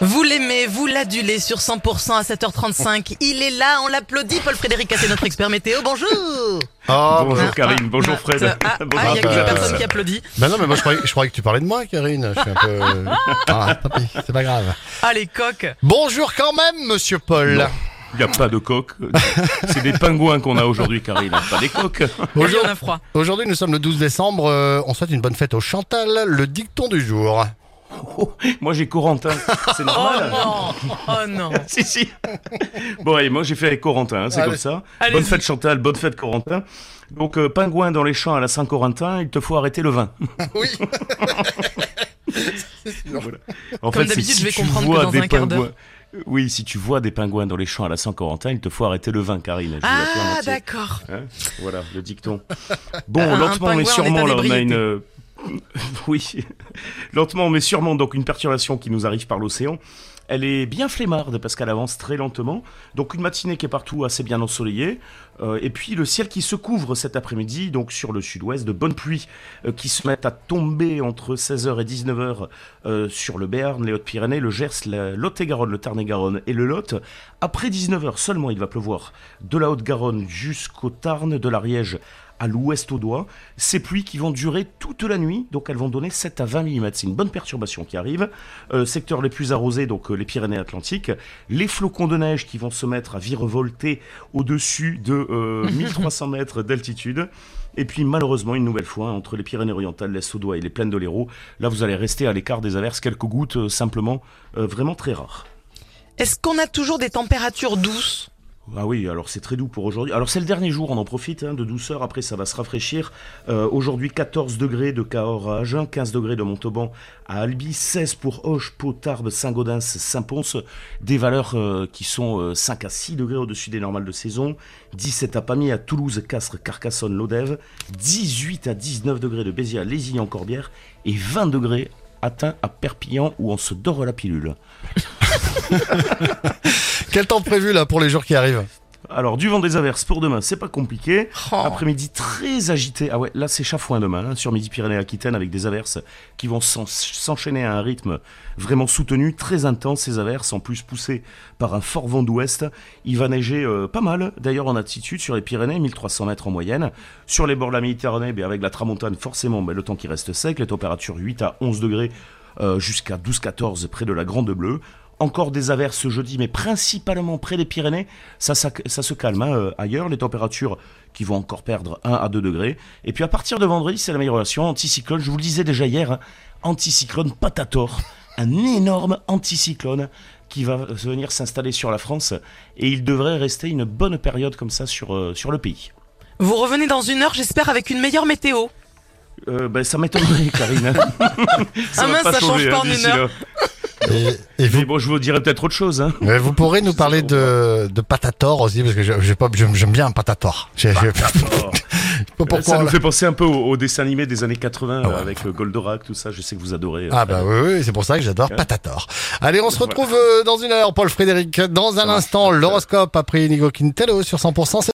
Vous l'aimez, vous l'adulez sur 100% à 7h35. Il est là, on l'applaudit. Paul Frédéric c'est notre expert météo. Bonjour Oh, Bonjour Ah, Karine, ah, bonjour ah, Fred. ah, ah, Bonjour il y a à que personne qui applaudit. Ben non, mais moi je croyais, je croyais que tu parlais de moi, Karine. Je suis un peu. Ah, tant pis, c'est pas grave. Ah, les coques Bonjour quand même, monsieur Paul. Non. Il n'y a pas de coq. C'est des pingouins qu'on a aujourd'hui, Karine, pas des coqs. Aujourd'hui, Aujourd'hui, on a froid. aujourd'hui, nous sommes le 12 décembre. euh, on souhaite une bonne fête au Chantal, le dicton du jour. Oh, moi j'ai Corentin, c'est Oh normal. non Oh non si, si. Bon, allez, moi j'ai fait avec Corentin, hein, c'est comme ça. Bonne fête Chantal, bonne fête Corentin. Donc, euh, pingouin dans les champs à la Saint-Corentin, il te faut arrêter le vin. Oui. Voilà. En Comme d'habitude, si je vais tu comprendre que vois dans des un quart d'heure. pingouins- Oui, si tu vois des pingouins dans les champs à la Saint-Corentin, il te faut arrêter le vin, Karine. Ah, d'accord. Hein voilà, le dicton. Bon, lentement mais sûrement, là, on a une... oui, lentement mais sûrement, donc une perturbation qui nous arrive par l'océan. Elle est bien flemmarde parce qu'elle avance très lentement. Donc une matinée qui est partout assez bien ensoleillée. Euh, et puis le ciel qui se couvre cet après-midi, donc sur le sud-ouest, de bonnes pluies euh, qui se mettent à tomber entre 16h et 19h euh, sur le Béarn, les Hautes-Pyrénées, le Gers, la Lot-et-Garonne, le Tarn-et-Garonne et le Lot. Après 19h seulement, il va pleuvoir de la Haute-Garonne jusqu'au Tarn, de l'Ariège à l'ouest au doigt. Ces pluies qui vont durer toute la nuit, donc elles vont donner 7 à 20 mm. C'est une bonne perturbation qui arrive. Euh, secteurs les plus arrosés, donc les Pyrénées-Atlantiques. Les flocons de neige qui vont se mettre à virevolter au-dessus de euh, 1300 mètres d'altitude. Et puis malheureusement, une nouvelle fois, entre les Pyrénées-Orientales, l'Est au doigt et les plaines de l'Hérault, là vous allez rester à l'écart des averses, quelques gouttes euh, simplement, euh, vraiment très rares. Est-ce qu'on a toujours des températures douces? Ah oui, alors c'est très doux pour aujourd'hui. Alors c'est le dernier jour, on en profite hein, de douceur, après ça va se rafraîchir. Euh, aujourd'hui 14 degrés de Cahors à Agen, 15 degrés de Montauban à Albi, 16 pour Auch, Pau, Tarbes, Saint-Gaudens, Saint-Pons. Des valeurs euh, qui sont euh, 5 à 6 degrés au-dessus des normales de saison. 17 à Pamiers, à Toulouse, Castres, Carcassonne, Lodève. 18 à 19 degrés de Béziers à Lézignan-Corbière. Et 20 degrés atteints à Perpignan où on se dort la pilule. Quel temps prévu là pour les jours qui arrivent Alors, du vent des averses pour demain, c'est pas compliqué. Oh. Après-midi très agité. Ah ouais, là c'est chafouin demain, hein, sur Midi-Pyrénées-Aquitaine, avec des averses qui vont s'en- s'enchaîner à un rythme vraiment soutenu, très intense, ces averses, en plus poussées par un fort vent d'ouest. Il va neiger euh, pas mal, d'ailleurs en altitude, sur les Pyrénées, 1300 mètres en moyenne. Sur les bords de la Méditerranée, ben, avec la tramontane, forcément, ben, le temps qui reste sec, les températures 8 à 11 degrés, euh, jusqu'à 12-14 près de la Grande Bleue. Encore des averses ce jeudi, mais principalement près des Pyrénées. Ça, ça, ça se calme hein, euh, ailleurs. Les températures qui vont encore perdre 1 à 2 degrés. Et puis à partir de vendredi, c'est l'amélioration. Anticyclone, je vous le disais déjà hier, hein, anticyclone Patator. Un énorme anticyclone qui va venir s'installer sur la France. Et il devrait rester une bonne période comme ça sur, euh, sur le pays. Vous revenez dans une heure, j'espère, avec une meilleure météo. Euh, ben, ça m'étonnerait, Karine. Ah mince, pas ça change changer, pas hein, en une heure. là. Et, et vous, Mais bon, je vous dirais peut-être autre chose. Hein. mais vous pourrez nous parler de, de Patator aussi parce que j'aime bien Patator. Pas pourquoi. ça nous là. fait penser un peu au, au dessin animé des années 80 Ah ouais. avec euh, Goldorak, tout ça. Je sais que vous adorez. euh, Ah bah oui, oui c'est pour ça que j'adore. Patator. Allez, on se retrouve euh, dans une heure, Paul Frédéric. Dans un instant, l'horoscope après Inigo Quintelo sur 100%.